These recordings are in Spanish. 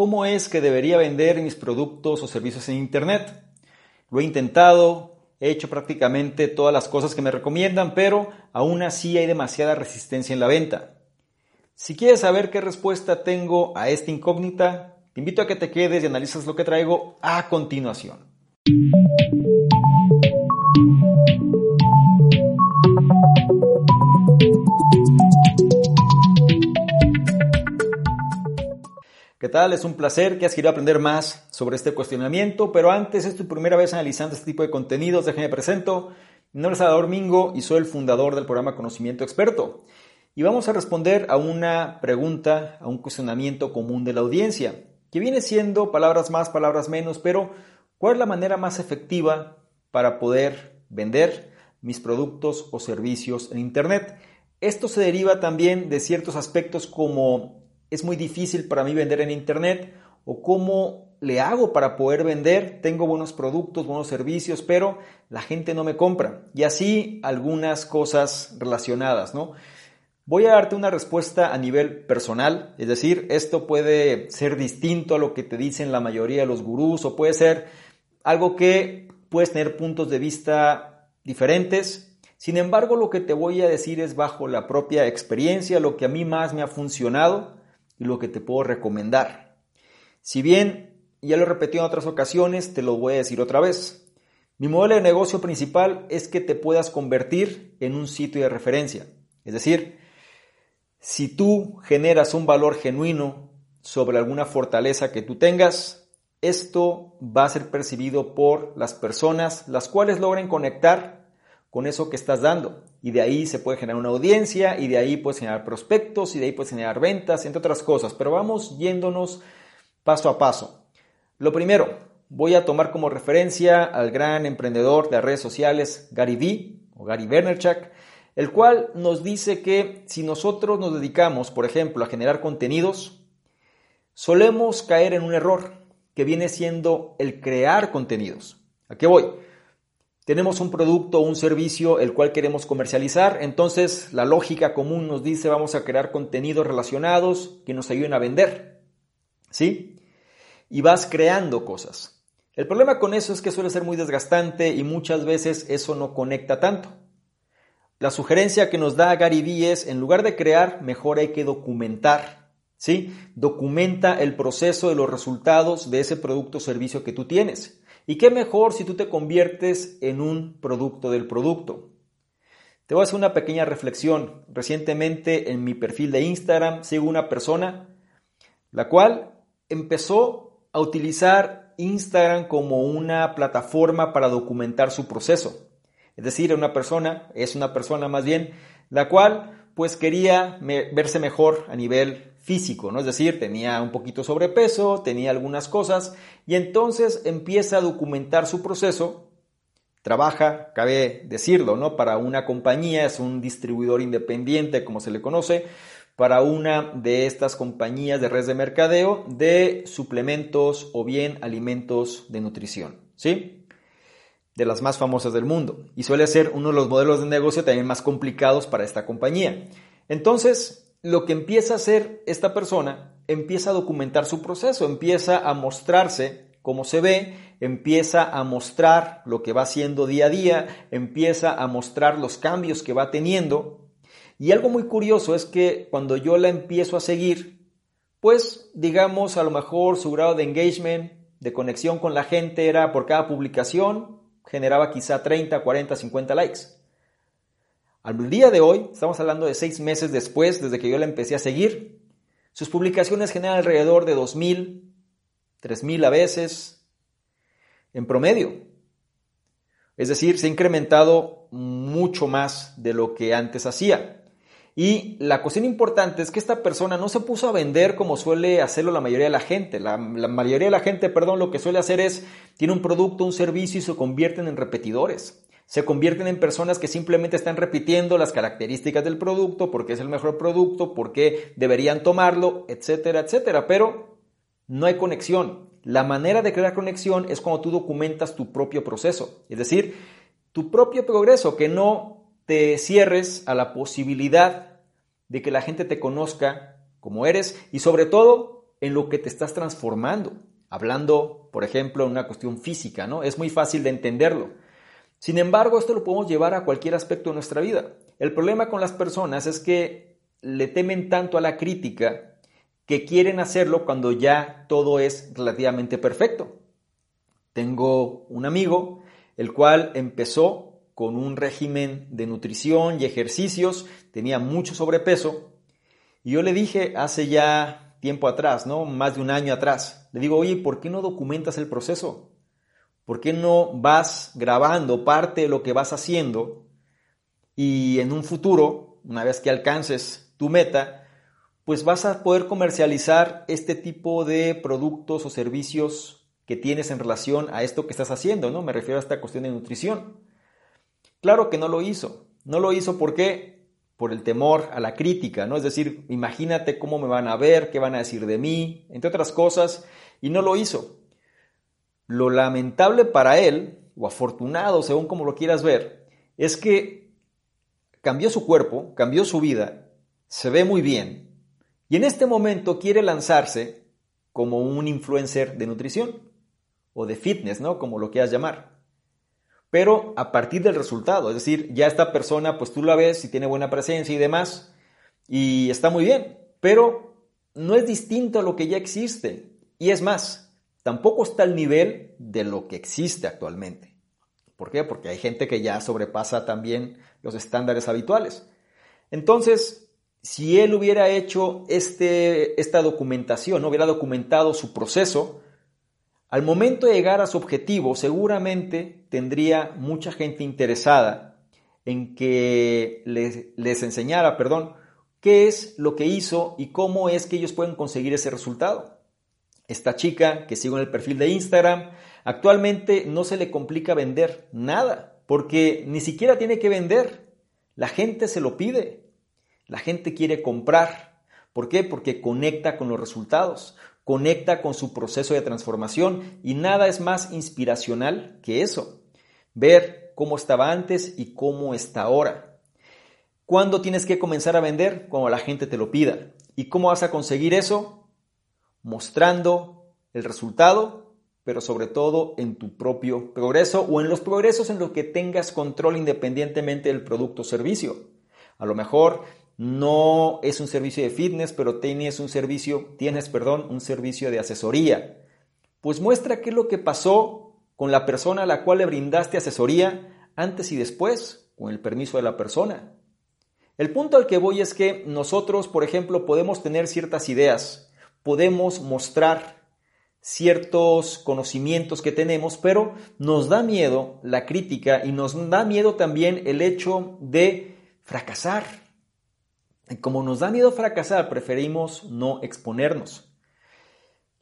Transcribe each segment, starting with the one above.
cómo es que debería vender mis productos o servicios en Internet. Lo he intentado, he hecho prácticamente todas las cosas que me recomiendan, pero aún así hay demasiada resistencia en la venta. Si quieres saber qué respuesta tengo a esta incógnita, te invito a que te quedes y analices lo que traigo a continuación. Es un placer que has querido aprender más sobre este cuestionamiento, pero antes es tu primera vez analizando este tipo de contenidos, déjame presento. Mi nombre es Salvador Mingo y soy el fundador del programa Conocimiento Experto. Y vamos a responder a una pregunta, a un cuestionamiento común de la audiencia, que viene siendo palabras más, palabras menos, pero ¿cuál es la manera más efectiva para poder vender mis productos o servicios en Internet? Esto se deriva también de ciertos aspectos como es muy difícil para mí vender en Internet o cómo le hago para poder vender. Tengo buenos productos, buenos servicios, pero la gente no me compra. Y así algunas cosas relacionadas, ¿no? Voy a darte una respuesta a nivel personal, es decir, esto puede ser distinto a lo que te dicen la mayoría de los gurús o puede ser algo que puedes tener puntos de vista diferentes. Sin embargo, lo que te voy a decir es bajo la propia experiencia, lo que a mí más me ha funcionado y lo que te puedo recomendar. Si bien ya lo he repetido en otras ocasiones, te lo voy a decir otra vez. Mi modelo de negocio principal es que te puedas convertir en un sitio de referencia. Es decir, si tú generas un valor genuino sobre alguna fortaleza que tú tengas, esto va a ser percibido por las personas, las cuales logren conectar con eso que estás dando. Y de ahí se puede generar una audiencia y de ahí puedes generar prospectos y de ahí puedes generar ventas, entre otras cosas. Pero vamos yéndonos paso a paso. Lo primero, voy a tomar como referencia al gran emprendedor de redes sociales Gary Vee o Gary Vaynerchuk, el cual nos dice que si nosotros nos dedicamos, por ejemplo, a generar contenidos, solemos caer en un error que viene siendo el crear contenidos. ¿A qué voy? Tenemos un producto o un servicio el cual queremos comercializar, entonces la lógica común nos dice vamos a crear contenidos relacionados que nos ayuden a vender. ¿Sí? Y vas creando cosas. El problema con eso es que suele ser muy desgastante y muchas veces eso no conecta tanto. La sugerencia que nos da Gary Vee es, en lugar de crear, mejor hay que documentar. ¿Sí? Documenta el proceso de los resultados de ese producto o servicio que tú tienes. ¿Y qué mejor si tú te conviertes en un producto del producto? Te voy a hacer una pequeña reflexión. Recientemente en mi perfil de Instagram sigo una persona la cual empezó a utilizar Instagram como una plataforma para documentar su proceso. Es decir, una persona, es una persona más bien, la cual pues quería verse mejor a nivel físico, ¿no? Es decir, tenía un poquito sobrepeso, tenía algunas cosas y entonces empieza a documentar su proceso. Trabaja, cabe decirlo, ¿no? Para una compañía, es un distribuidor independiente, como se le conoce, para una de estas compañías de redes de mercadeo de suplementos o bien alimentos de nutrición, ¿sí? De las más famosas del mundo. Y suele ser uno de los modelos de negocio también más complicados para esta compañía. Entonces, lo que empieza a hacer esta persona, empieza a documentar su proceso, empieza a mostrarse cómo se ve, empieza a mostrar lo que va haciendo día a día, empieza a mostrar los cambios que va teniendo. Y algo muy curioso es que cuando yo la empiezo a seguir, pues digamos a lo mejor su grado de engagement, de conexión con la gente era por cada publicación, generaba quizá 30, 40, 50 likes. Al día de hoy, estamos hablando de seis meses después, desde que yo la empecé a seguir, sus publicaciones generan alrededor de 2.000, 3.000 a veces, en promedio. Es decir, se ha incrementado mucho más de lo que antes hacía. Y la cuestión importante es que esta persona no se puso a vender como suele hacerlo la mayoría de la gente. La, la, mayoría de la gente, perdón, lo que suele hacer es, tiene un producto, un servicio y se convierten en repetidores se convierten en personas que simplemente están repitiendo las características del producto, porque es el mejor producto, porque deberían tomarlo, etcétera, etcétera. Pero no hay conexión. La manera de crear conexión es cuando tú documentas tu propio proceso, es decir, tu propio progreso, que no te cierres a la posibilidad de que la gente te conozca como eres y sobre todo en lo que te estás transformando. Hablando, por ejemplo, en una cuestión física, ¿no? Es muy fácil de entenderlo. Sin embargo, esto lo podemos llevar a cualquier aspecto de nuestra vida. El problema con las personas es que le temen tanto a la crítica que quieren hacerlo cuando ya todo es relativamente perfecto. Tengo un amigo, el cual empezó con un régimen de nutrición y ejercicios, tenía mucho sobrepeso, y yo le dije hace ya tiempo atrás, ¿no? Más de un año atrás, le digo, oye, ¿por qué no documentas el proceso? ¿Por qué no vas grabando parte de lo que vas haciendo y en un futuro, una vez que alcances tu meta, pues vas a poder comercializar este tipo de productos o servicios que tienes en relación a esto que estás haciendo, ¿no? Me refiero a esta cuestión de nutrición. Claro que no lo hizo. No lo hizo porque por el temor a la crítica, ¿no? Es decir, imagínate cómo me van a ver, qué van a decir de mí, entre otras cosas, y no lo hizo. Lo lamentable para él, o afortunado, según como lo quieras ver, es que cambió su cuerpo, cambió su vida, se ve muy bien, y en este momento quiere lanzarse como un influencer de nutrición o de fitness, ¿no? Como lo quieras llamar. Pero a partir del resultado, es decir, ya esta persona, pues tú la ves y tiene buena presencia y demás, y está muy bien, pero no es distinto a lo que ya existe. Y es más, tampoco está al nivel de lo que existe actualmente. ¿Por qué? Porque hay gente que ya sobrepasa también los estándares habituales. Entonces, si él hubiera hecho este, esta documentación, hubiera documentado su proceso, al momento de llegar a su objetivo, seguramente tendría mucha gente interesada en que les, les, enseñara, perdón, qué es lo que hizo y cómo es que ellos pueden conseguir ese resultado. Esta chica que sigo en el perfil de Instagram, actualmente no se le complica vender nada, porque ni siquiera tiene que vender. La gente se lo pide. La gente quiere comprar. ¿Por qué? Porque conecta con los resultados conecta con su proceso de transformación y nada es más inspiracional que eso. Ver cómo estaba antes y cómo está ahora. ¿Cuándo tienes que comenzar a vender? Cuando la gente te lo pida. ¿Y cómo vas a conseguir eso? Mostrando el resultado, pero sobre todo en tu propio progreso o en los progresos en los que tengas control independientemente del producto o servicio. A lo mejor no es un servicio de fitness, pero tienes un servicio, tienes, perdón, un servicio de asesoría. Pues muestra qué es lo que pasó con la persona a la cual le brindaste asesoría antes y después, con el permiso de la persona. El punto al que voy es que nosotros, por ejemplo, podemos tener ciertas ideas, podemos mostrar ciertos conocimientos que tenemos, pero nos da miedo la crítica y nos da miedo también el hecho de fracasar como nos da miedo fracasar, preferimos no exponernos.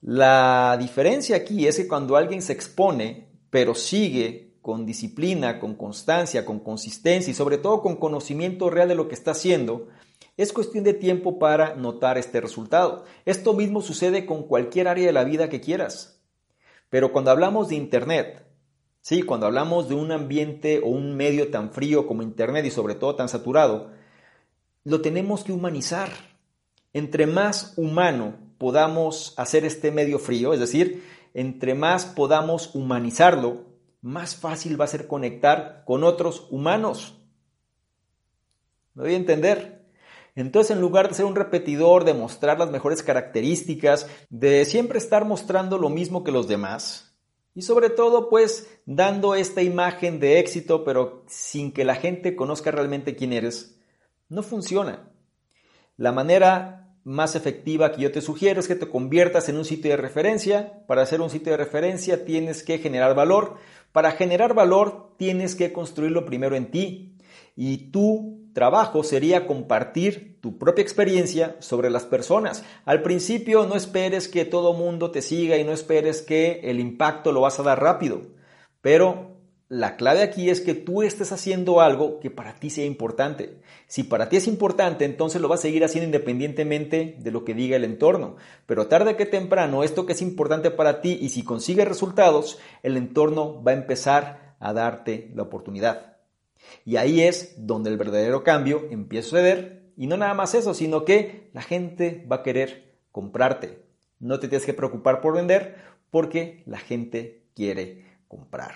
La diferencia aquí es que cuando alguien se expone, pero sigue con disciplina, con constancia, con consistencia y sobre todo con conocimiento real de lo que está haciendo, es cuestión de tiempo para notar este resultado. Esto mismo sucede con cualquier área de la vida que quieras. Pero cuando hablamos de Internet, sí, cuando hablamos de un ambiente o un medio tan frío como Internet y sobre todo tan saturado, lo tenemos que humanizar. Entre más humano podamos hacer este medio frío, es decir, entre más podamos humanizarlo, más fácil va a ser conectar con otros humanos. ¿Me voy a entender? Entonces, en lugar de ser un repetidor, de mostrar las mejores características, de siempre estar mostrando lo mismo que los demás, y sobre todo, pues, dando esta imagen de éxito, pero sin que la gente conozca realmente quién eres, no funciona. La manera más efectiva que yo te sugiero es que te conviertas en un sitio de referencia. Para hacer un sitio de referencia tienes que generar valor. Para generar valor tienes que construirlo primero en ti. Y tu trabajo sería compartir tu propia experiencia sobre las personas. Al principio no esperes que todo mundo te siga y no esperes que el impacto lo vas a dar rápido. Pero la clave aquí es que tú estés haciendo algo que para ti sea importante. Si para ti es importante, entonces lo vas a seguir haciendo independientemente de lo que diga el entorno. Pero tarde que temprano, esto que es importante para ti y si consigues resultados, el entorno va a empezar a darte la oportunidad. Y ahí es donde el verdadero cambio empieza a suceder. Y no nada más eso, sino que la gente va a querer comprarte. No te tienes que preocupar por vender porque la gente quiere comprar.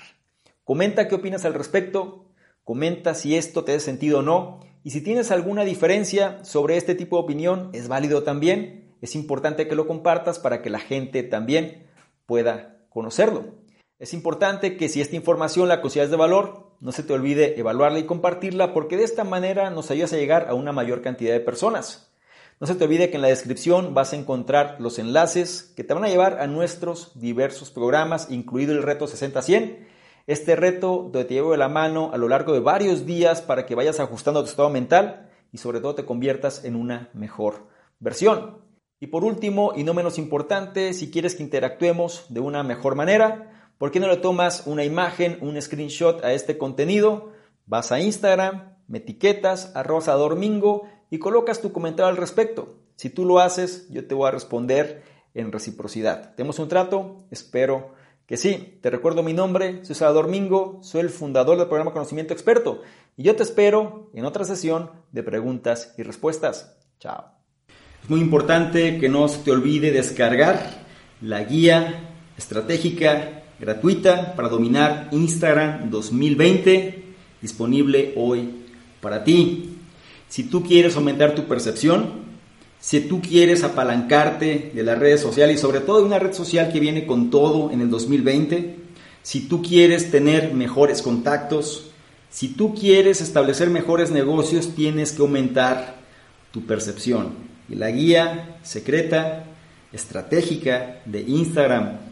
Comenta qué opinas al respecto, comenta si esto te hace sentido o no y si tienes alguna diferencia sobre este tipo de opinión, es válido también. Es importante que lo compartas para que la gente también pueda conocerlo. Es importante que si esta información la consideras de valor, no se te olvide evaluarla y compartirla porque de esta manera nos ayudas a llegar a una mayor cantidad de personas. No se te olvide que en la descripción vas a encontrar los enlaces que te van a llevar a nuestros diversos programas, incluido el reto 60-100. Este reto te llevo de la mano a lo largo de varios días para que vayas ajustando tu estado mental y sobre todo te conviertas en una mejor versión. Y por último, y no menos importante, si quieres que interactuemos de una mejor manera, ¿Por qué no le tomas una imagen, un screenshot a este contenido? Vas a Instagram, me etiquetas, arroza domingo y colocas tu comentario al respecto. Si tú lo haces, yo te voy a responder en reciprocidad. ¿Tenemos un trato? Espero que sí. Te recuerdo mi nombre, soy Salvador Mingo, soy el fundador del programa Conocimiento Experto y yo te espero en otra sesión de preguntas y respuestas. Chao. Es muy importante que no se te olvide descargar la guía estratégica gratuita para dominar Instagram 2020, disponible hoy para ti. Si tú quieres aumentar tu percepción, si tú quieres apalancarte de las redes sociales y sobre todo de una red social que viene con todo en el 2020, si tú quieres tener mejores contactos, si tú quieres establecer mejores negocios, tienes que aumentar tu percepción. Y la guía secreta, estratégica de Instagram